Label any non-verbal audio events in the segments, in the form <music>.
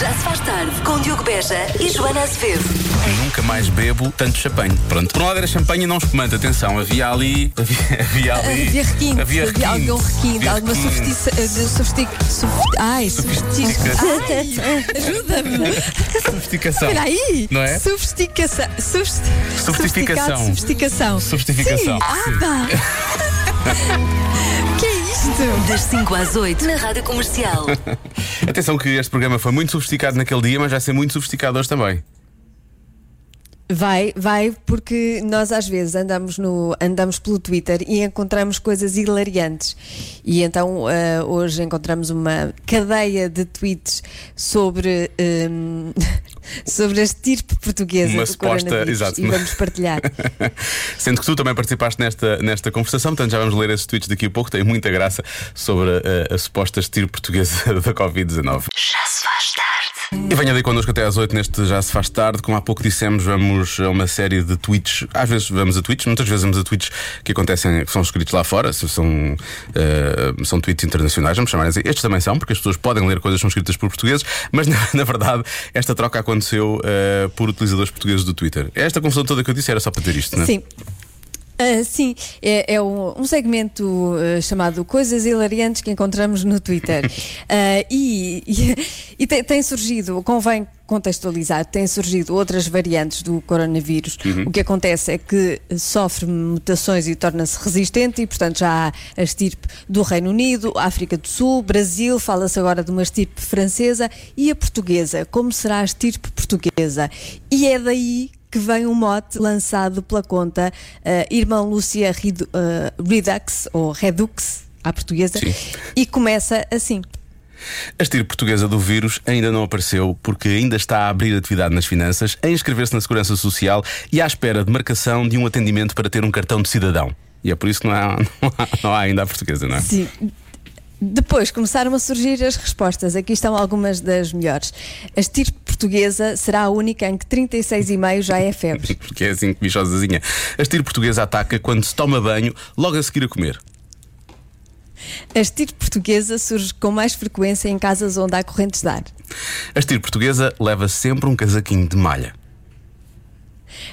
Já se faz tarde com Diogo Beja e Joana Azevedo. Nunca mais bebo tanto champanhe. Pronto. Por um lado era champanhe e não espumante. Atenção, havia ali. Havia, havia ali. Havia requinte, Havia havia, requinte. algum requinte, Havia alguma requinte. sofistica. Sofistic, sof- ai, sofistica. Ai, ajuda-me. Sofisticação. Espera aí. Não é? Sofisticação. Sofist... Sofisticação. Sofisticação. Sofisticação. Ah, é <laughs> Das 5 às 8 na Rádio Comercial. <laughs> Atenção que este programa foi muito sofisticado naquele dia, mas vai ser muito sofisticado hoje também. Vai, vai, porque nós às vezes andamos, no, andamos pelo Twitter e encontramos coisas hilariantes. E então ah, hoje encontramos uma cadeia de tweets sobre, hum, <laughs> sobre a estirpe portuguesa Uma suposta- exato. E vamos partilhar. <laughs> Sendo que tu também participaste nesta, nesta conversação, portanto já vamos ler esses tweets daqui a pouco. Tem muita graça sobre a, a suposta estilo portuguesa <laughs> da Covid-19. Já se faz. E venha daí connosco até às 8 neste Já Se Faz Tarde. Como há pouco dissemos, vamos a uma série de tweets. Às vezes vamos a tweets, muitas vezes vamos a tweets que acontecem, que são escritos lá fora, são, eh, são tweets internacionais, vamos chamar assim. Estes também são, porque as pessoas podem ler coisas que são escritas por portugueses, mas <laughs> na, na verdade esta troca aconteceu eh, por utilizadores portugueses do Twitter. Esta confusão toda que eu disse era só para ter isto, não é? Sim. Ah, sim, é, é um, um segmento ah, chamado Coisas Hilariantes que encontramos no Twitter. <laughs> Ah, e e, e tem, tem surgido, convém contextualizar, tem surgido outras variantes do coronavírus. O que acontece é que sofre mutações e torna-se resistente, e portanto já há a estirpe do Reino Unido, África do Sul, Brasil, fala-se agora de uma estirpe francesa e a portuguesa. Como será a estirpe portuguesa? E é daí que vem um mote lançado pela conta eh, Irmão Lúcia Redu- eh, Redux, ou Redux, à portuguesa, Sim. e começa assim. A estilo portuguesa do vírus ainda não apareceu porque ainda está a abrir atividade nas finanças, a inscrever-se na Segurança Social e à espera de marcação de um atendimento para ter um cartão de cidadão. E é por isso que não há, <laughs> não há, não há ainda a portuguesa, não é? Sim. Depois começaram a surgir as respostas. Aqui estão algumas das melhores. A estirpe portuguesa será a única em que 36,5 já é febre. <laughs> Porque é assim que bichosazinha. A estilo portuguesa ataca quando se toma banho logo a seguir a comer. A estirpe portuguesa surge com mais frequência em casas onde há correntes de ar. A estilo portuguesa leva sempre um casaquinho de malha.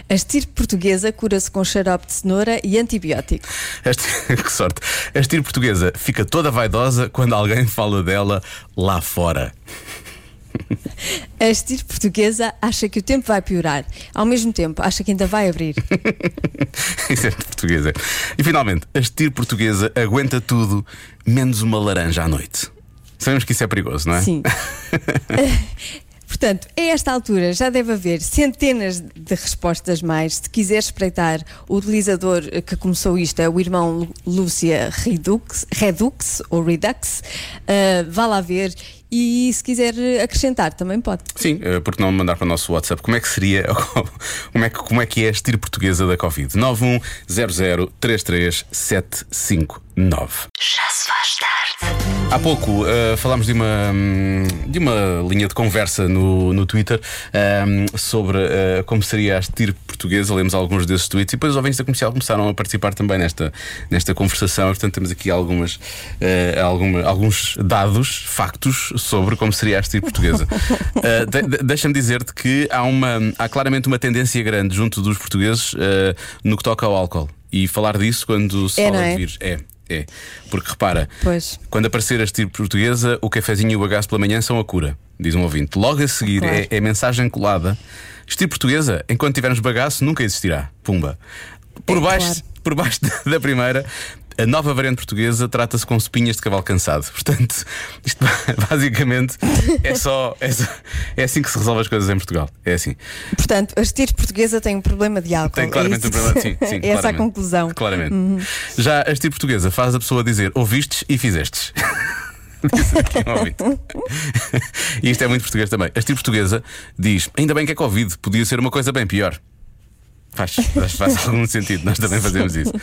A estirpe portuguesa cura-se com xarope de cenoura e antibiótico. <laughs> Que sorte. A estilo portuguesa fica toda vaidosa quando alguém fala dela lá fora. A estirpe portuguesa acha que o tempo vai piorar. Ao mesmo tempo, acha que ainda vai abrir. <laughs> Isso é de portuguesa. E finalmente, a estilo portuguesa aguenta tudo, menos uma laranja à noite. Sabemos que isso é perigoso, não é? Sim. <laughs> <laughs> Portanto, a esta altura já deve haver centenas de respostas mais. Se quiser espreitar o utilizador que começou isto, é o irmão Lúcia Redux, Redux ou Redux, ah, vá lá ver. E se quiser acrescentar, também pode. Sim, eh, porque não mandar para o nosso WhatsApp como é que seria, <laughs> como é que, como é, que é a estilo portuguesa da Covid? 910033759. Já se faz tarde. Há pouco eh, falámos de uma, hum, de uma linha de conversa no, no Twitter hum, sobre eh, como seria a estirpe portuguesa. Lemos alguns desses tweets e depois os ouvintes da comercial começaram a participar também nesta, nesta conversação. Portanto, temos aqui algumas, eh, alguma- alguns dados, factos sobre como seria a estirpe portuguesa. <laughs> Eh, de- de- Deixa-me dizer-te que há, uma, há claramente uma tendência grande junto dos portugueses eh, no que toca ao álcool. E falar disso quando se É, fala é? de vírus. É, é. Porque repara. Pois. Quando aparecer a estilo portuguesa, o cafezinho e o bagaço pela manhã são a cura, diz um ouvinte. Logo a seguir Claro. é, é mensagem colada. Estilo portuguesa, enquanto tivermos bagaço, nunca existirá. Pumba. Por É, baixo, claro. por baixo <laughs> da primeira, a nova variante portuguesa trata-se com espinhas de cavalo cansado. Portanto, isto <laughs> basicamente é só, é só- é assim que se resolve as coisas em Portugal. É assim. Portanto, a estirpe portuguesa tem um problema de álcool. Tem claramente é um problema. Sim, sim, <laughs> Essa é a claramente. conclusão. Uhum. Claramente. Já a estilo portuguesa faz a pessoa dizer ouvistes e fizestes. Ouvinte. <laughs> e isto é muito português também. A estilo portuguesa diz: ainda bem que é Covid, podia ser uma coisa bem pior. Faz, faz, <laughs> algum sentido, nós também fazemos isso.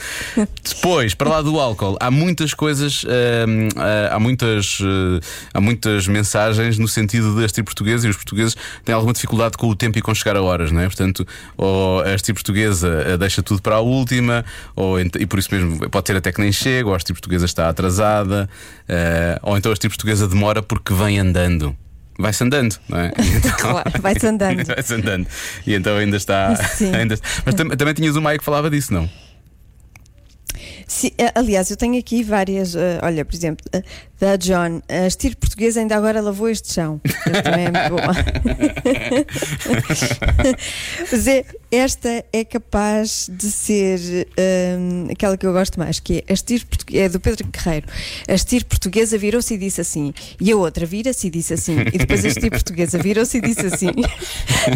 Depois, para lá do álcool, há muitas coisas, hum, há, há muitas, eh, há muitas mensagens no sentido de este português e os portugueses têm alguma dificuldade com o tempo e com chegar a horas, não é? Portanto, ou a este portuguesa eh, deixa tudo para a última, ou, e por isso mesmo pode ser até que nem chega, ou a este portuguesa está atrasada, eh, ou então a este portuguesa demora porque vem andando. Vai-se andando, não é? <laughs> Então- Claro, vai-se andando. <laughs> vai-se andando. E então ainda está. Ainda... Mas tam- também tinhas o Maia que falava disso, não? Sim, eh, aliás, eu tenho aqui várias. eh, olha, por exemplo, eh, da John, a estilo português ainda agora lavou este chão. Também é muito boa. <laughs> Mas é, esta é capaz de ser hum, aquela que eu gosto mais, que é a é do Pedro Guerreiro. A estilo portuguesa virou-se e disse assim, e a outra vira-se e disse assim, e depois a estilo portuguesa virou-se e disse assim. <laughs>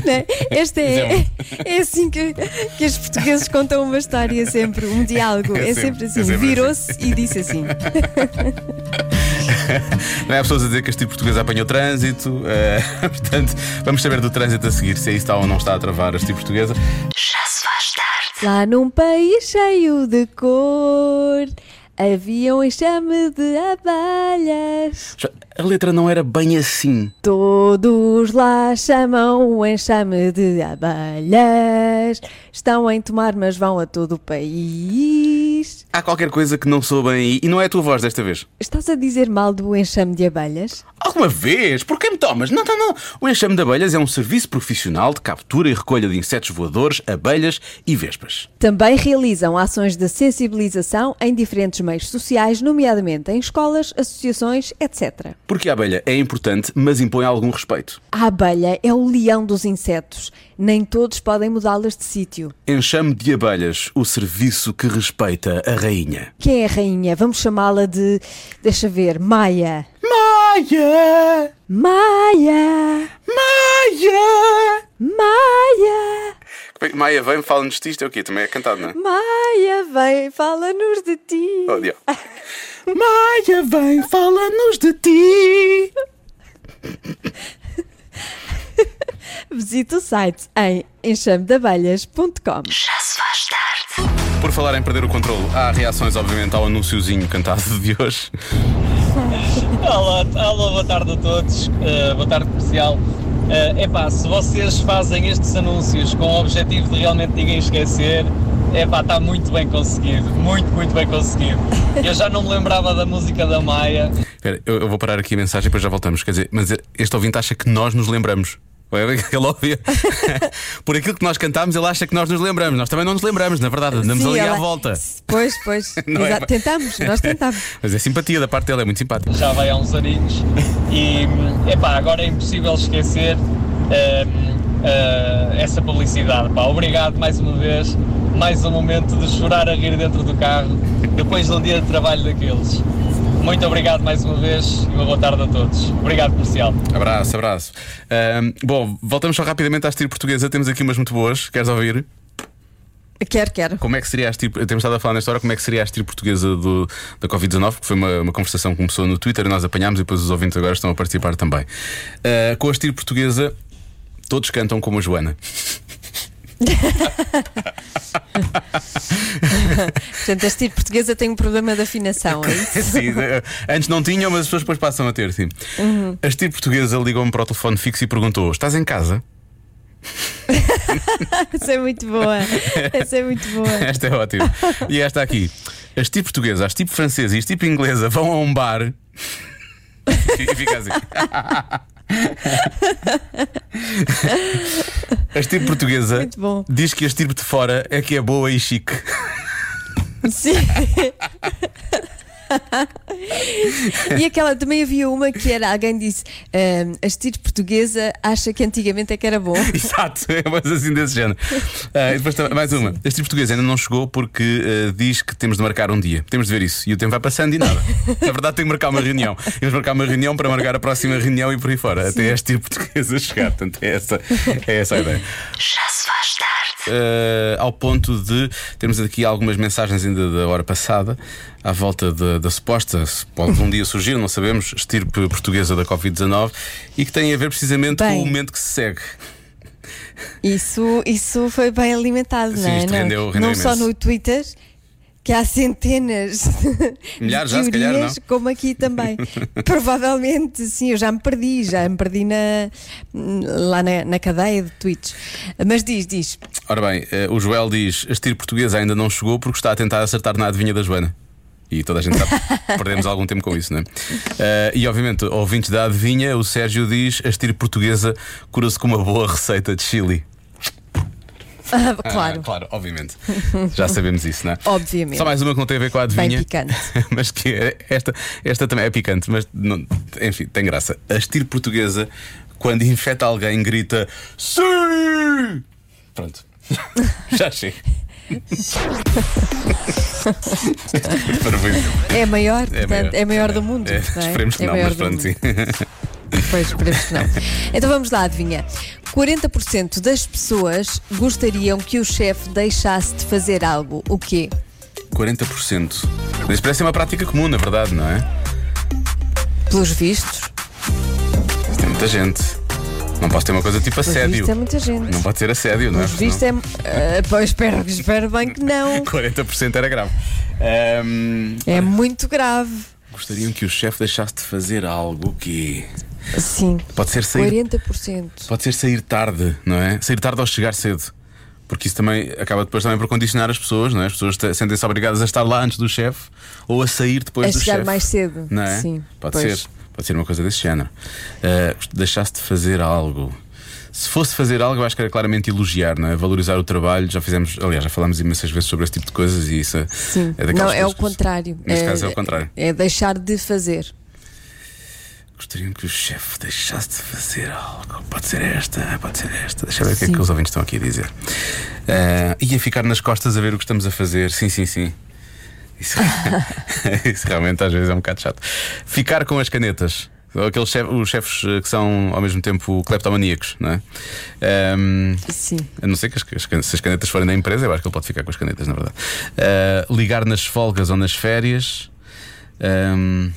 Né? Esta é, é assim que, que os portugueses contam uma história sempre, um diálogo. É É, sempre- é assim, sempre virou-se e disse assim. <laughs> Não é pessoas a dizer que este tipo português apanhou trânsito. eh, <laughs> portanto, vamos saber do trânsito a seguir, se aí está ou não está a travar este tipo portuguesa. Já se faz tarde. Lá num país cheio de cor, havia um enxame de abelhas. A letra não era bem assim. Todos lá chamam o enxame de abelhas. Estão em tomar, mas vão a todo o país. Há qualquer coisa que não sou bem. E não é a tua voz desta vez. Estás a dizer mal do enxame de abelhas? Alguma vez? Por que me tomas? Não, não, não. O enxame de abelhas é um serviço profissional de captura e recolha de insetos voadores, abelhas e vespas. Também realizam ações de sensibilização em diferentes meios sociais, nomeadamente em escolas, associações, etc. Porque a abelha é importante, mas impõe algum respeito. A abelha é o leão dos insetos. Nem todos podem mudá-las de sítio. Enxame de abelhas, o serviço que respeita a rainha. Quem é a rainha? Vamos chamá-la de. Deixa ver, Maia. Maia! Maia! Maia! Maia! Maia vem, fala-nos disto, é o quê? Também é cantado, não é? Maia, vem, fala-nos de ti. Oh, diabo. <laughs> Maia vem, fala-nos de ti. Visite o site em enxamedabelhas.com. Já se faz tarde. Por falar em perder o controle, há reações, obviamente, ao anúnciozinho cantado de hoje. Olá, olá, boa tarde a todos, uh, boa tarde comercial. Uh, epá, se vocês fazem estes anúncios com o objetivo de realmente ninguém esquecer, epá, está muito bem conseguido, muito, muito bem conseguido. Eu já não me lembrava da música da Maia. Espera, eu, eu vou parar aqui a mensagem e depois já voltamos. Quer dizer, mas este ouvinte acha que nós nos lembramos. Ele ouvia. <laughs> Por aquilo que nós cantámos, ele acha que nós nos lembramos. Nós também não nos lembramos, na verdade, andamos Sim, ali à ela- volta. Pois, pois. <laughs> É Tentamos, nós tentamos. Mas é simpatia da parte dele, é muito simpático. já vai há uns aninhos e epá, agora é impossível esquecer ah, essa publicidade. Pá, obrigado mais uma vez, mais um momento de chorar a rir dentro do carro depois de um dia de trabalho daqueles. Muito obrigado mais uma vez e uma boa tarde a todos. Obrigado, comercial. Abraço, abraço. Ahm, bom, voltamos só rapidamente à estilo portuguesa. Temos aqui umas muito boas. Queres ouvir? Quero, quero. Como é que seria a estilo. Temos estado a falar nesta hora como é que seria a estilo portuguesa do, da Covid-19, que foi uma, uma conversação que começou no Twitter e nós apanhámos e depois os ouvintes agora estão a participar também. Ah, com a estilo portuguesa, todos cantam como a Joana. <laughs> Portanto, a estilo portuguesa tem um problema de afinação, é isso? <laughs> Sim, antes não tinham, mas as pessoas depois passam a ter, sim. A estilo portuguesa ligou-me para o telefone fixo e perguntou: Estás em casa? <laughs> Essa é muito boa. Essa é muito boa. Esta é ótima. E esta aqui. As tipo portuguesa, as tipo francesa e as tipo inglesa vão a um bar. E fica assim. <laughs> A tipo portuguesa diz que a tipo de fora é que é boa e chique. Sim. <laughs> <laughs> E aquela também havia uma que era alguém disse ehm, a estilo portuguesa acha que antigamente é que era bom. <laughs> Exato, é mais assim desse género. E depois mais uma. Este tipo português ainda não chegou porque ah, diz que temos de marcar um dia. Temos de ver isso. E o tempo vai passando e nada. Na verdade, tem que marcar uma reunião. Temos de marcar uma reunião para marcar a próxima reunião e por aí fora. Até este tipo português a chegar. Portanto, é essa, é essa a ideia. Já se faz tarde. Uh, ao ponto de termos aqui algumas mensagens ainda da hora passada à volta da, da suposta, se pode um dia surgir, não sabemos, estirpe portuguesa da Covid-19 e que tem a ver precisamente Bem. com o momento que se segue. Isso, isso foi bem alimentado, Sim, não é? rendeu- rendeu não só imenso. no Twitter, que há centenas <laughs> Milhares de já, se calhar, teorias, não? como aqui também. <laughs> Provavelmente, sim, eu já me perdi, já me perdi na, lá na, na cadeia de tweets. Mas diz, diz. Ora bem, uh, o Joel diz: a estirpe portuguesa ainda não chegou porque está a tentar acertar na adivinha da Joana. E toda a gente sabe, <laughs> perdemos algum tempo com isso, não é? Eh, e obviamente, ouvintes da adivinha, o Sérgio diz: a estirpe portuguesa cura-se com uma boa receita de chili. Ah, claro, Ah, claro, obviamente. Já sabemos isso, não é? obviamente. Só mais uma que não tem a ver com a Bem adivinha. picante. <laughs> mas que é- esta, esta também é picante, mas não- enfim, tem graça. A estirpe portuguesa, quando infecta alguém, grita Sim! Pronto. <laughs> Já chega. <laughs> Parabéns. É a maior, portanto, é, maior do mundo. É, é? Esperemos que É não, maior mas pronto, sim. Pois, esperemos que não. Então vamos lá, adivinha. 40% das pessoas gostariam que o chefe deixasse de fazer algo. O quê? 40%. Mas parece ser uma prática comum, na verdade, não é? Pelos vistos. Mas Tem muita gente. Não posso ter uma coisa tipo Pelos assédio. vistos é muita gente. Não pode ser assédio, não é? Pelos vistos é. ah, pois espero, espero bem que não. <laughs> 40% era grave. Ahm, É muito grave. gostariam que o chefe deixasse de fazer algo que. Sim. Pode ser sair. 40%. Pode ser sair tarde, não é? Sair tarde ou chegar cedo. Porque isso também acaba depois também por condicionar as pessoas, não é? As pessoas te- sentem-se obrigadas a estar lá antes do chefe ou a sair depois A do chegar chefe. mais cedo. Não é? Sim, Pode pois. ser. Pode ser uma coisa desse género. Uh, deixasse de fazer algo. Se fosse fazer algo, eu acho que era claramente elogiar, não é? Valorizar o trabalho. Já fizemos, aliás, já falámos imensas vezes sobre esse tipo de coisas e isso é- Sim. é daquelas não, é o contrário. Neste caso é o contrário. É deixar de fazer. Gostariam que o chefe deixasse de fazer algo. Pode ser esta, pode ser esta. Deixa eu ver o que é que os ouvintes estão aqui a dizer. Uh, ia ficar nas costas a ver o que estamos a fazer. Sim, sim, sim. Isso, <laughs> <laughs> isso realmente às vezes é um bocado chato. Ficar com as canetas. Aqueles chef- os chefes eh, que são ao mesmo tempo cleptomaníacos, não é? Um, Sim. a não ser que as, se as canetas forem da empresa, eu acho que ele pode ficar com as canetas, na verdade. Uh, ligar nas folgas ou nas férias. Um,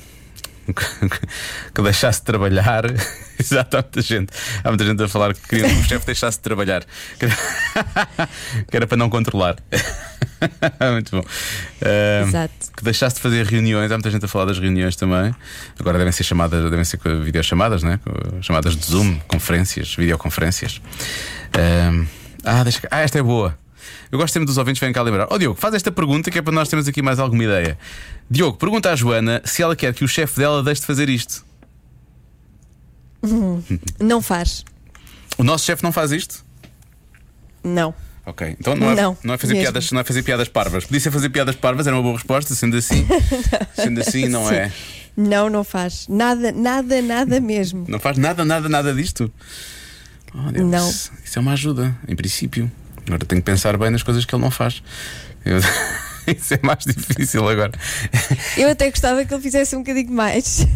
<laughs> que deixasse de trabalhar. <laughs> Exato, há muita gente. Há muita gente a falar que queria que o chefe deixasse de trabalhar. Que era- <laughs> para não controlar. Muito bom. Exato. que deixasse de fazer reuniões. Há muita gente a falar das reuniões também. Agora devem ser chamadas, devem ser videochamadas, né? Chamadas de Zoom, conferências, videoconferências. Um, ah, deixa, ah, esta é boa. Eu gosto sempre dos ouvintes que vêm cá lembrar. Ó Diogo, faz esta pergunta que é para nós termos aqui mais alguma ideia. Diogo, pergunta à Joana se ela quer que o chefe dela deixe de fazer isto. Não faz. O nosso chefe não faz isto? Não. Ok, então não é, Não, é fazer mesmo. piadas, não é fazer piadas parvas. Podia ser fazer piadas parvas, era uma boa resposta, sendo assim. <laughs> sendo assim, não Sim. é. Não, não faz. Nada, nada, nada mesmo. Não faz nada, nada, nada disto. Oh, Deus, Não. Isso é uma ajuda, em princípio. Agora tenho que pensar bem nas coisas que ele não faz. Eu- <laughs> Isso é mais difícil agora. Eu até gostava que ele fizesse um bocadinho mais.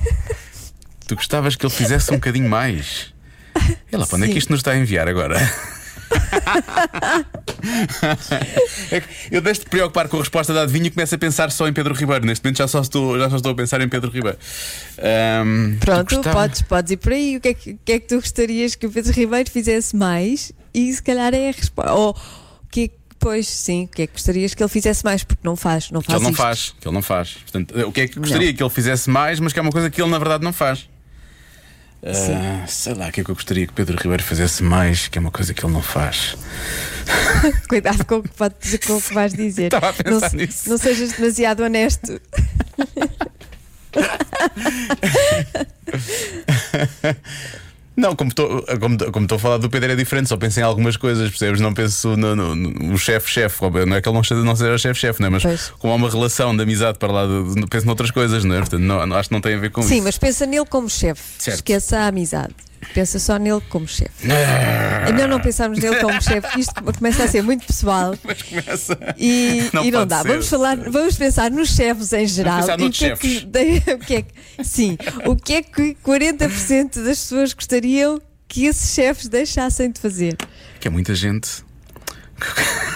Tu gostavas que ele fizesse um bocadinho mais. E lá, para onde é que isto nos está a enviar agora? <laughs> É eu deixo de preocupar com a resposta da adivinha e começo a pensar só em Pedro Ribeiro. Neste momento já só estou, já só estou a pensar em Pedro Ribeiro. Tu Pronto, gostava- podes, podes ir por aí. O que, é que, o que é que tu gostarias que o Pedro Ribeiro fizesse mais? E se calhar é a resposta. Ou o que é que, pois sim, o que é que gostarias que ele fizesse mais? Porque não faz, não Que faz. ele não isto. faz, que ele não faz. Portanto, o que é que gostaria que ele fizesse mais, mas que é uma coisa que ele na verdade não faz. Ah, sei lá, o que é que eu gostaria que Pedro Ribeiro fizesse mais, que é uma coisa que ele não faz. <laughs> Cuidado com o que, podes, com o que vais dizer. Estava a pensar não, nisso. não sejas demasiado honesto. <laughs> Não, como estou como, como a falar do Pedro é diferente, só penso em algumas coisas, percebes? Não penso no, no- no chefe-chefe, não é que ele não não seja chefe-chefe, não é? Mas Pois. como há uma relação de amizade para lá, penso noutras coisas, não é? Portanto, não, acho que não tem a ver com Sim, isso. mas pensa nele como chefe. Esqueça a amizade. Pensa só nele como chefe. É melhor não pensarmos nele como chefe, isto começa a ser muito pessoal. <laughs> Mas começa. E Não e não dá. ser. Vamos falar, vamos pensar nos chefes em geral. pensar o noutros que, é que, <laughs> o que é que- sim, o que é que 40% das pessoas gostariam que esses chefes deixassem de fazer? Que é muita gente. <laughs>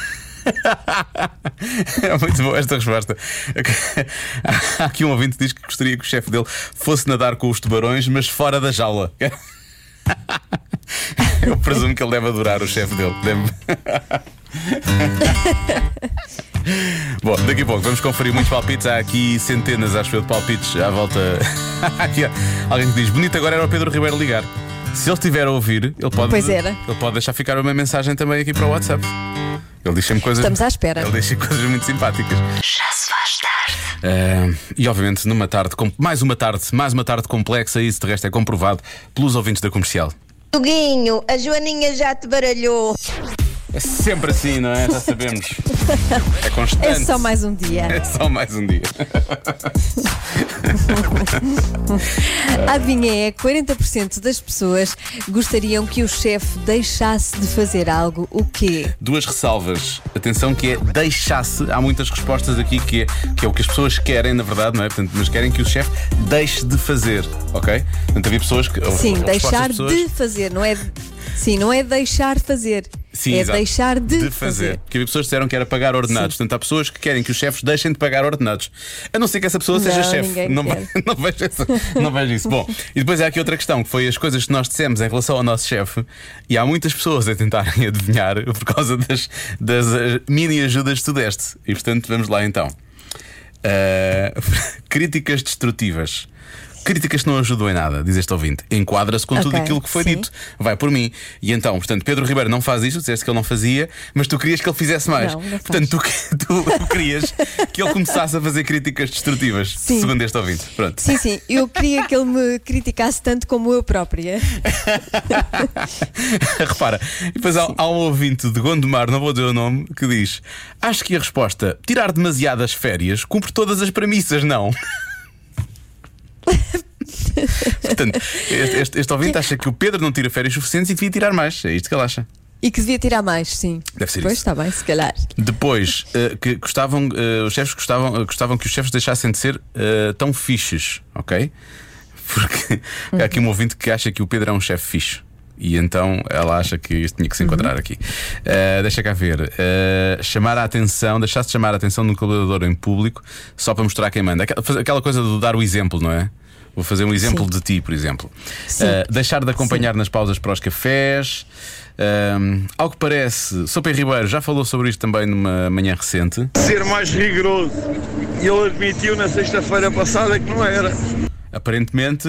É muito boa esta resposta. Há aqui um ouvinte que diz que gostaria que o chefe dele fosse nadar com os tubarões, mas fora da jaula. <laughs> Eu presumo que ele deve adorar o chefe dele. Deve- <laughs> Bom, daqui a pouco vamos conferir muitos palpites. Há aqui centenas, acho eu, de palpites à volta. Aqui <laughs> há alguém que diz: Bonito agora era o Pedro Ribeiro ligar. Se ele estiver a ouvir, ele pode, Pois era. ele pode deixar ficar uma mensagem também aqui para o WhatsApp. Ele diz sempre coisas. Estamos à espera. Ele sempre coisas muito simpáticas. Já Ah, e obviamente numa tarde, mais uma tarde, mais uma tarde complexa, e isso de resto é comprovado pelos ouvintes da comercial. Tuguinho, a Joaninha já te baralhou. É sempre assim, não é? Já sabemos. É constante. É só mais um dia. É só mais um dia. <laughs> <laughs> Adivinha, é 40% das pessoas gostariam que o chefe deixasse de fazer algo. O quê? Duas ressalvas. Atenção que é deixasse. Há muitas respostas aqui que é, que é o que as pessoas querem, na verdade, não é? Portanto, mas querem que o chefe deixe de fazer, ok? Portanto, havia pessoas que. Sim, deixar pessoas- de fazer, não é? Sim, não é deixar fazer. Sim, é exato. deixar de, fazer. fazer. Porque havia pessoas que disseram que era pagar ordenados. Portanto, há pessoas que querem que os chefes deixem de pagar ordenados. A não ser que essa pessoa seja Não, chefe. Não, ve- <laughs> não, vejo essa- não vejo isso. Bom, e depois há aqui outra questão, que foi as coisas que nós dissemos em relação ao nosso chefe. E há muitas pessoas a tentarem <laughs> adivinhar por causa das, das eh, mini ajudas que tu deste. E portanto, vamos lá então. Uh, <laughs> críticas destrutivas. Críticas que não ajudam em nada, diz este ouvinte. Enquadra-se com tudo Ok, aquilo que foi sim. dito. Vai por mim. E então, portanto, Pedro Ribeiro não faz isto, disseste que ele não fazia, mas tu querias que ele fizesse mais. Não, não portanto, tu, tu, <laughs> tu querias que ele começasse a fazer críticas destrutivas, Sim. segundo este ouvinte. Pronto. Sim, sim, eu queria que ele me criticasse tanto como eu própria. <laughs> Repara, e depois há, há um ouvinte de Gondomar, não vou dizer o nome, que diz: Acho que a resposta tirar demasiadas férias cumpre todas as premissas, não. Portanto, este, este, ouvinte acha que o Pedro não tira férias suficientes e devia tirar mais. É isto que ele acha. E que devia tirar mais, sim. Deve ser pois isso. está bem, se calhar. Depois, eh, que gostavam, eh, os chefes gostavam, eh, gostavam que os chefes deixassem de ser tão fixes, ok? Porque <laughs> há aqui um ouvinte que acha que o Pedro é um chefe fixe. E então ela acha que isto tinha que se enquadrar aqui. Eh, deixa cá ver. Eh, chamar a atenção, deixar-se chamar a atenção num colaborador em público só para mostrar quem manda. Aquela, aquela coisa de dar o exemplo, não é? Vou fazer um exemplo Sim. de ti, por exemplo. Sim. Eh, deixar de acompanhar nas pausas para os cafés. Ahm, ao que parece, Sr. Pedro Ribeiro já falou sobre isto também numa manhã recente. ser mais rigoroso. E ele admitiu na sexta-feira passada que não era. Aparentemente,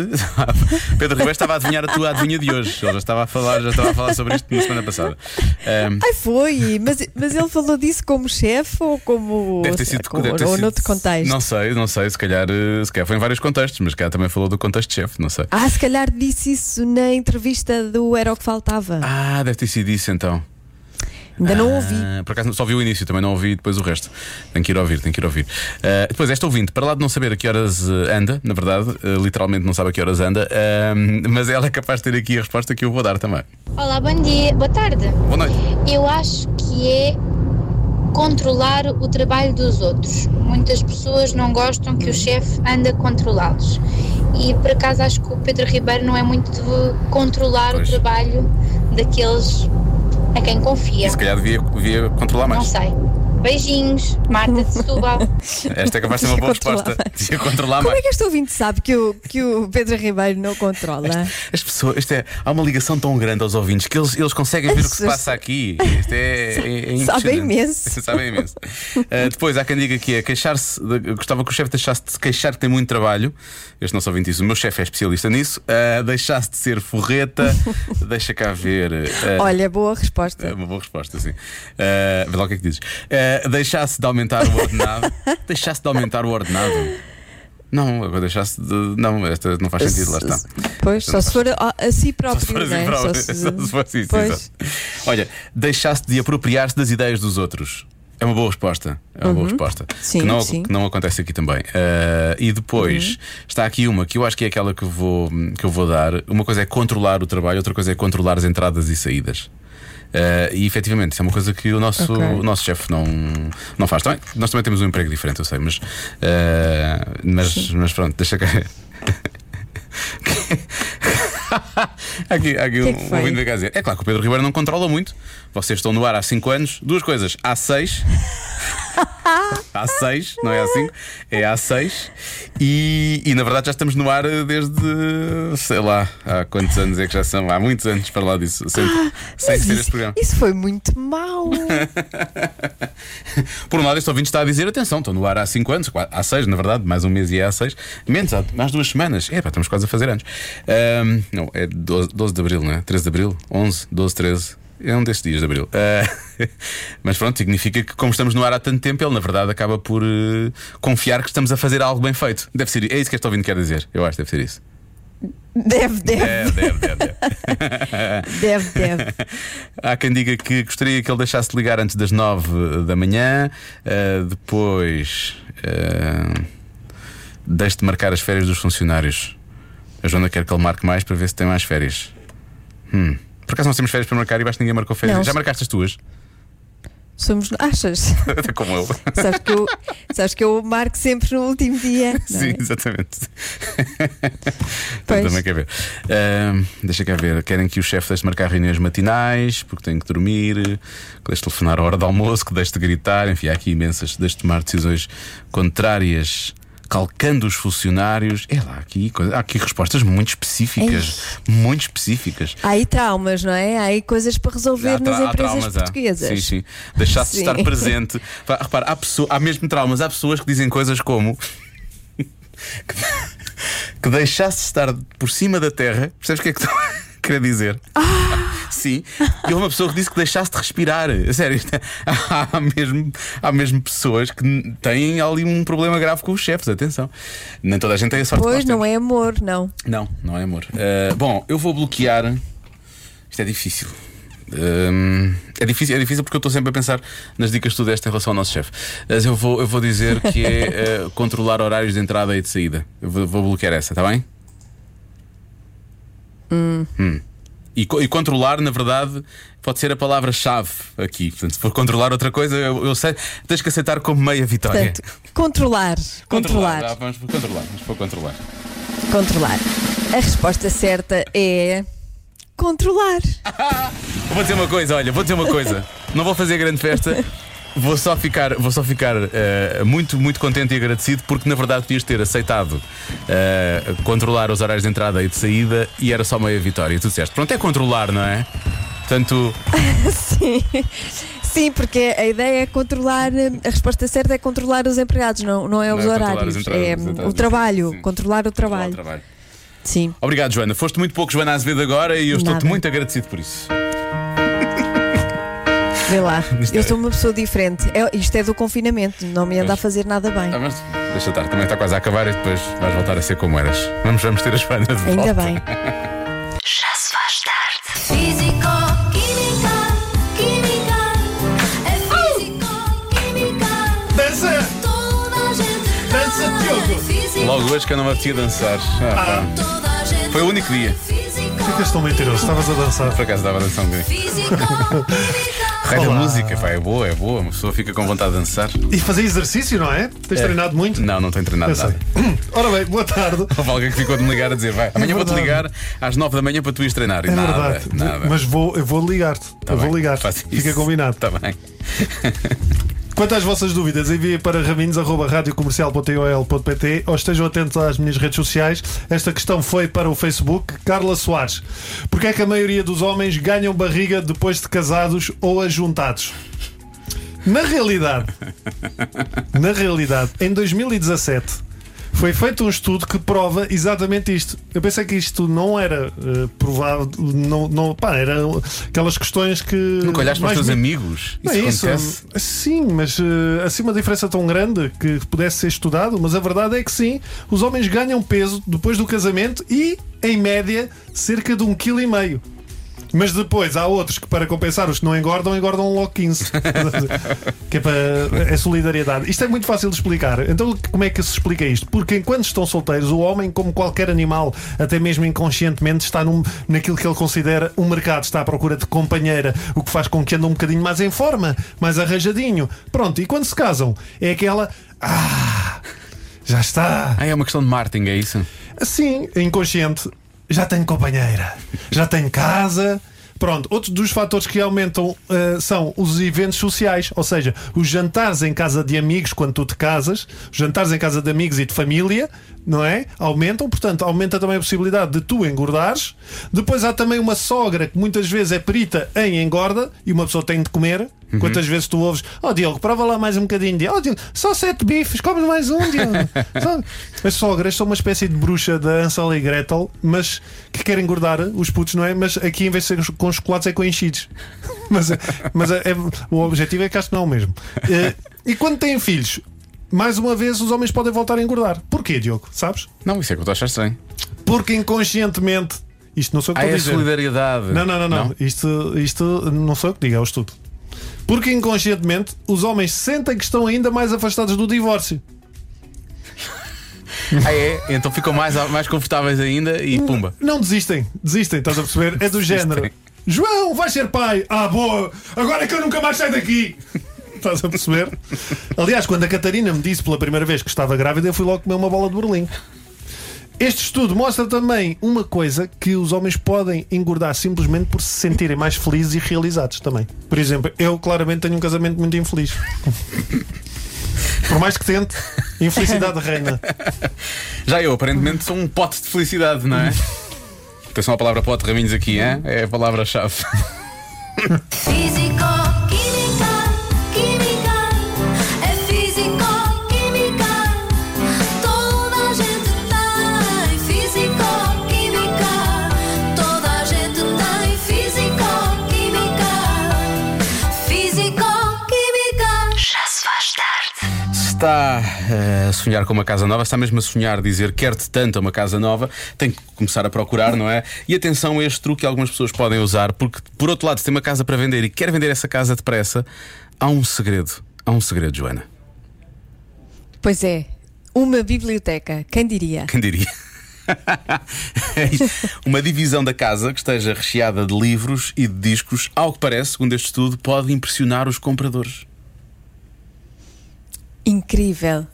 <laughs> Pedro Ribeiro estava a adivinhar a tua adivinha de hoje. Ele já estava a falar, já estava a falar sobre isto na semana passada. Ahm, Ai, foi! Mas, mas ele falou disso como chefe ou como. Deve ter sido, ou, deve ter ou sido- noutro contexto? Não sei, não sei, se calhar, eh, se calhar foi em vários contextos, mas calhar também falou do contexto de chefe, não sei. Ah, se calhar disse isso na entrevista do Era o que Faltava. Ah, deve ter sido isso então. Ainda não ouvi. Ah, por acaso só vi o início, também não ouvi depois o resto. Tenho que ir ouvir, tenho que ir ouvir. Ah, depois, esta ouvinte, para lá de não saber a que horas eh, anda, na verdade, eh, literalmente não sabe a que horas anda, ah, <laughs> mas ela é capaz de ter aqui a resposta que eu vou dar também. Olá, bom dia, boa tarde. Boa noite. Eu acho que é controlar o trabalho dos outros. Muitas pessoas não gostam que o chefe ande a controlá-los. E por acaso acho que o Pedro Ribeiro não é muito de controlar Pois. o trabalho daqueles a quem confia. E se calhar devia, devia controlar Não mais. sei. Beijinhos, Marta de Setúbal. <laughs> Esta é capaz de ser uma boa resposta. Devia controlar Como é que este ouvinte sabe que o, que o Pedro Ribeiro não controla? As pessoas, isto é, há uma ligação tão grande aos ouvintes que eles, eles conseguem ver o que se As passa aqui. Isto é, <laughs> é, é Sabem imenso. <laughs> Sabem imenso. Uh, depois há quem diga que é queixar-se, gostava que o chefe deixasse de se queixar que tem muito trabalho. Este não só ouvinte isso, o meu chefe é especialista nisso. Uh, deixasse de ser forreta. Deixa cá ver. uh, Olha, boa é resposta. uma boa resposta, sim. Uh, vê lá o que é que dizes. Uh, deixasse de aumentar o ordenado. <laughs> deixasse de aumentar o ordenado. Não, agora deixasse de. Não, esta não faz sentido, lá está. Pois, só se for a, a si Só próprio, se for assim é? próprio, Só se- só Pois. Olha, deixasse de apropriar-se das ideias dos outros. É uma boa resposta. É uma boa resposta. Uhum. Sim, que, não, sim. Uhum. que não acontece aqui também. Uh, e depois está aqui uma que eu acho que é aquela que vou, que eu vou dar. Uma coisa é controlar o trabalho, outra coisa é controlar as entradas e saídas. Uh, e efetivamente, isso é uma coisa que o nosso, Ok. o nosso chefe não, não faz. Também, nós também temos um emprego diferente, eu sei, mas, uh, mas, mas pronto, deixa cá. <laughs> <laughs> aqui, aqui Que é um, que um ouvinte cá dizer. É claro que o Pedro Ribeiro não controla muito. Vocês estão no ar há 5 anos. Duas coisas. Há 6. <laughs> há 6, não é há 5. É há 6. E, e na verdade já estamos no ar desde. sei lá, há quantos anos é que já são? Há muitos anos para lá disso. Sem, sem Mas ter isso, este programa. isso foi muito mau. <laughs> Por um lado, este ouvinte está a dizer: atenção, estou no ar há 5 anos, há 6, na verdade, mais um mês e é há 6. Menos, há mais duas semanas. É, pá, estamos quase a fazer anos. Ahm, não, é 12, 12 de abril, não é? 13 de abril? 11, 12, 13. É um desses dias de abril. Ah, <laughs> mas pronto, significa que, como estamos no ar há tanto tempo, ele na verdade acaba por eh, confiar que estamos a fazer algo bem feito. Deve ser É isso que este ouvinte quer dizer. Eu acho que deve ser isso. Deve, deve, Deve, deve, deve. deve. <laughs> deve, deve. Há quem diga que gostaria que ele deixasse de ligar antes das 9 da manhã. ah, depois. ah, deixe de marcar as férias dos funcionários. A Joana quer que ele marque mais para ver se tem mais férias. Hum. Por acaso nós temos férias para marcar e acho que ninguém marcou férias. Não. Já marcaste as tuas? Somos. <laughs> Achas? <laughs> Como eu. sabes, que eu, sabes que eu marco sempre no último dia. não Sim, é? exatamente. <laughs> Pois. Também quer ver. Ahm, deixa cá ver. Querem que o chefe deixe de marcar reuniões matinais porque tem que dormir, que deixe de telefonar à hora do almoço, que deixe de gritar. Enfim, há aqui imensas. Deixe de tomar decisões contrárias. Calcando os funcionários, é lá, aqui, há aqui respostas muito específicas. Muito específicas. Há aí traumas, não é? Há aí coisas para resolver Há nas há empresas traumas, há. portuguesas. Sim, sim. Deixasse de estar presente. Repara, há, pessoa- há mesmo traumas. Há pessoas que dizem coisas como. <laughs> que, deixasse de estar por cima da terra. Percebes o que é que estou querer dizer? Ah! Sim, e houve uma pessoa que disse que deixasse de respirar. Sério, é- <laughs> há, mesmo, há mesmo pessoas que têm ali um problema grave com os chefes. Atenção, nem toda a gente tem a sorte Pois não é amor, não. Não, não é amor. Uh, bom, eu vou bloquear. Isto é difícil. Um, é difícil, é difícil porque eu estou sempre a pensar nas dicas que tu deste em relação ao nosso chefe. Mas eu vou, eu vou dizer que é uh, controlar horários de entrada e de saída. Eu vou, vou bloquear essa, está bem? Hum. E, co- e controlar, na verdade, pode ser a palavra-chave aqui. Portanto, se for controlar outra coisa, eu, eu sei, tens que aceitar como meia vitória. Portanto, controlar. Controlar. Ah, vamos por controlar, vamos por controlar. Controlar. A resposta certa é. Controlar. <laughs> Vou dizer uma coisa, olha, vou dizer uma coisa. Não vou fazer grande festa. <laughs> Vou só ficar, vou só ficar eh, muito, muito contente e agradecido porque na verdade podias ter aceitado eh, controlar os horários de entrada e de saída e era só meia vitória. E tu disseste, pronto, é controlar, não é? Portanto, <laughs> Sim. Sim, porque a ideia é controlar. A resposta certa é controlar os empregados, não, não é Não os é controlar horários. as entradas, é as entradas, o trabalho. sim. Controlar o trabalho. trabalho. Sim. Obrigado, Joana. Foste muito pouco Joana Azevedo agora e eu estou-te muito agradecido por isso. Vê lá. Eu sou uma pessoa diferente. É- isto é do confinamento. Não me anda a fazer nada bem. Ah, mas deixa estar, também está quase a acabar e depois vais voltar a ser como eras. Vamos, vamos ter a Joana de volta. Ainda bem. <laughs> Já se faz tarde. Físico, química, química, é físico, química. Dança! Toda a gente Dança, Diogo. é Logo hoje que eu não me apetecia dançar. Ah, pá. toda a gente Foi o único dia. Físico, Ficas tão mentiroso, estavas a dançar. Por acaso dava a dançar um bocadinho. <laughs> Olá. música, pá, é boa, é boa. Uma pessoa fica com vontade de dançar. E fazer exercício, não é? Tens treinado muito? Não, não tenho treinado Eu sei. nada. <clears throat> Ora bem, boa tarde. <laughs> Houve alguém que ficou de me ligar a dizer: vai, amanhã vou-te verdade. ligar às 9 da manhã para tu ires treinar. E É nada, verdade. nada. Mas vou, eu vou ligar-te. Tá eu vou bem, ligar. faz Fica combinado. Tá bem. <laughs> Quanto às vossas dúvidas, enviem para raminhos.radiocomercial.ol.pt ou estejam atentos às minhas redes sociais. Esta questão foi para o Facebook. Carla Soares. Porquê é que a maioria dos homens ganham barriga depois de casados ou ajuntados? Na realidade, na realidade, em 2017 foi feito um estudo que prova exatamente isto. Eu pensei que isto não era eh, provado, não, não, pá, era aquelas questões que. Nunca olhaste para os teus amigos. não Isso é isso. Sim, mas eh, assim uma diferença tão grande que pudesse ser estudado, mas a verdade é que sim, os homens ganham peso depois do casamento e, em média, cerca de um quilo e meio. Mas depois há outros que, para compensar os que não engordam, engordam logo 15. <laughs> que é, para, é solidariedade. Isto é muito fácil de explicar. Então, como é que se explica isto? Porque enquanto estão solteiros, o homem, como qualquer animal, até mesmo inconscientemente, está num, naquilo que ele considera um mercado, está à procura de companheira, o que faz com que ande um bocadinho mais em forma, mais arranjadinho. Pronto, e quando se casam, é aquela. Ah! Já está! Ah, é uma questão de marketing, é isso? Assim, inconsciente, já tenho companheira, já tenho casa. Pronto, outro dos fatores que aumentam eh, são os eventos sociais, ou seja, os jantares em casa de amigos quando tu te casas, jantares em casa de amigos e de família, não é? Aumentam, portanto, aumenta também a possibilidade de tu engordares. Depois há também uma sogra que muitas vezes é perita em engorda e uma pessoa tem de comer. Quantas vezes tu ouves, ó Diogo, prova lá mais um bocadinho. Ó Diogo, só sete bifes, comes mais um, Diogo. <laughs> As sogras são uma espécie de bruxa da Ansel e Gretel, mas que querem engordar os putos, não é? Mas aqui, em vez de ser com chocolates é com enchidos. <laughs> Mas, mas é- é- o objetivo é que acho que não é o mesmo. Eh, e quando têm filhos, mais uma vez os homens podem voltar a engordar. Porquê, Diogo? Sabes? Não, isso é que eu estou a achar estranho. Porque inconscientemente. Isto não sou eu que estou a dizer. solidariedade. Não, não, não, não. Isto, isto não sou eu que digo, é o estudo. Porque inconscientemente os homens sentem que estão ainda mais afastados do divórcio. <laughs> Ah, é? Então ficam mais, mais confortáveis ainda e pumba. Não desistem, desistem, estás a perceber? É do <laughs> género. João, vais ser pai! Ah, boa! Agora é que eu nunca mais saio daqui! Estás a perceber? Aliás, quando a Catarina me disse pela primeira vez que estava grávida, eu fui logo comer uma bola de Berlim. Este estudo mostra também uma coisa que os homens podem engordar simplesmente por se sentirem mais felizes e realizados também. Por exemplo, eu claramente tenho um casamento muito infeliz. Por mais que tente, infelicidade reina. Já eu, aparentemente, sou um pote de felicidade, não é? Atenção à palavra pote, Raminhos, aqui, hein? é a palavra-chave. Físico, está eh, a sonhar com uma casa nova, está mesmo a sonhar dizer quer-te tanto a uma casa nova, tem que começar a procurar, não é? E atenção a este truque que algumas pessoas podem usar, porque por outro lado, se tem uma casa para vender e quer vender essa casa depressa, há um segredo. Há um segredo, Joana. Pois é, uma biblioteca, quem diria? Quem diria? <laughs> É. Uma divisão da casa que esteja recheada de livros e de discos, ao que parece, segundo este estudo, pode impressionar os compradores. Incrível.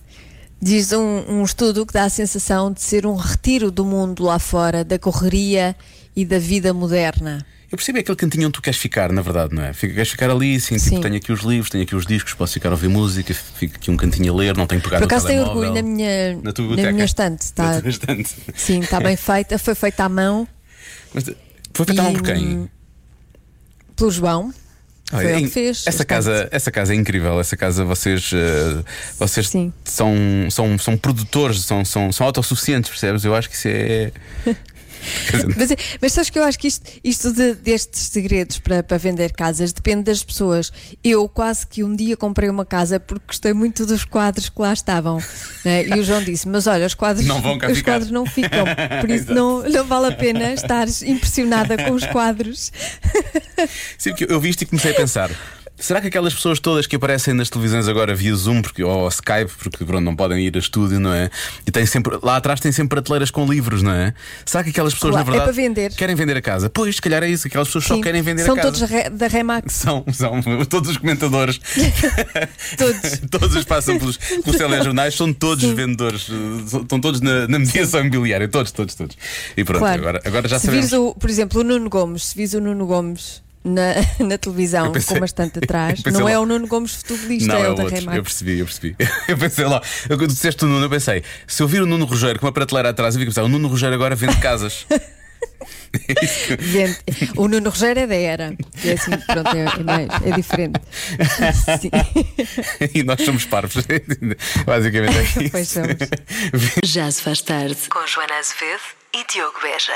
Diz um, um estudo que dá a sensação de ser um retiro do mundo lá fora, da correria e da vida moderna. Eu percebo é aquele cantinho onde tu queres ficar, na verdade, não é? Fica- Queres ficar ali, assim, Sim. tipo, tenho aqui os livros, tenho aqui os discos, posso ficar a ouvir música, fico aqui um cantinho a ler, não tenho que pegar Por no acaso tenho telemóvel. orgulho na minha, Na na minha estante. Está, Na tua estante. sim, está bem <laughs> feita. Foi feita à mão Mas, foi feita a mão por quem? hum, pelo João. Foi fez. Essa casa, essa casa é incrível. Essa casa vocês, eh, vocês Sim. são, são, são produtores, são, são, são autossuficientes, percebes? Eu acho que isso é. <laughs> <laughs> Mas, mas sabes que eu acho que isto, isto de- destes segredos para, para vender casas depende das pessoas. Eu quase que um dia comprei uma casa porque gostei muito dos quadros que lá estavam. né? E o João disse: Mas olha, os quadros Não vão cá os ficar." quadros não ficam. Por isso <laughs> não, não vale a pena estares impressionada com os quadros. Sim, porque eu vi isto e comecei a pensar. Será que aquelas pessoas todas que aparecem nas televisões agora via Zoom porque, ou Skype, porque pronto, não podem ir a estúdio, não é? E tem sempre, lá atrás tem sempre prateleiras com livros, não é? Será que aquelas pessoas, Claro, na verdade, é para vender. querem vender a casa? Pois, se calhar é isso, aquelas pessoas só Sim, querem vender São a casa. todos re- da Remax. <laughs> São, são todos os comentadores. <laughs> Todos. <laughs> todos os que passam pelos, pelos telejornais são todos Sim. vendedores, são- estão todos na, na mediação imobiliária, todos, todos, todos. E pronto, Claro. agora, agora já se sabemos. vires o, por exemplo, o Nuno Gomes, se vis o Nuno Gomes na, <laughs> na televisão pensei- com bastante atrás, <laughs> não é lá- o Nuno Gomes futebolista, Não, é, é o da. Remax. Eu percebi, eu percebi. <laughs> Eu pensei lá, eu, quando disseste o Nuno, eu pensei, se eu vir o Nuno Rogério com uma prateleira atrás, eu vi que o Nuno Rogério agora vende casas. É Vende. O Nuno Rogério é da era. É assim, pronto, é, é mais, é diferente. Sim. e nós somos parvos. Basicamente é isso. Pois somos. Já se faz tarde. Com Joana Azevedo e Diogo Beja.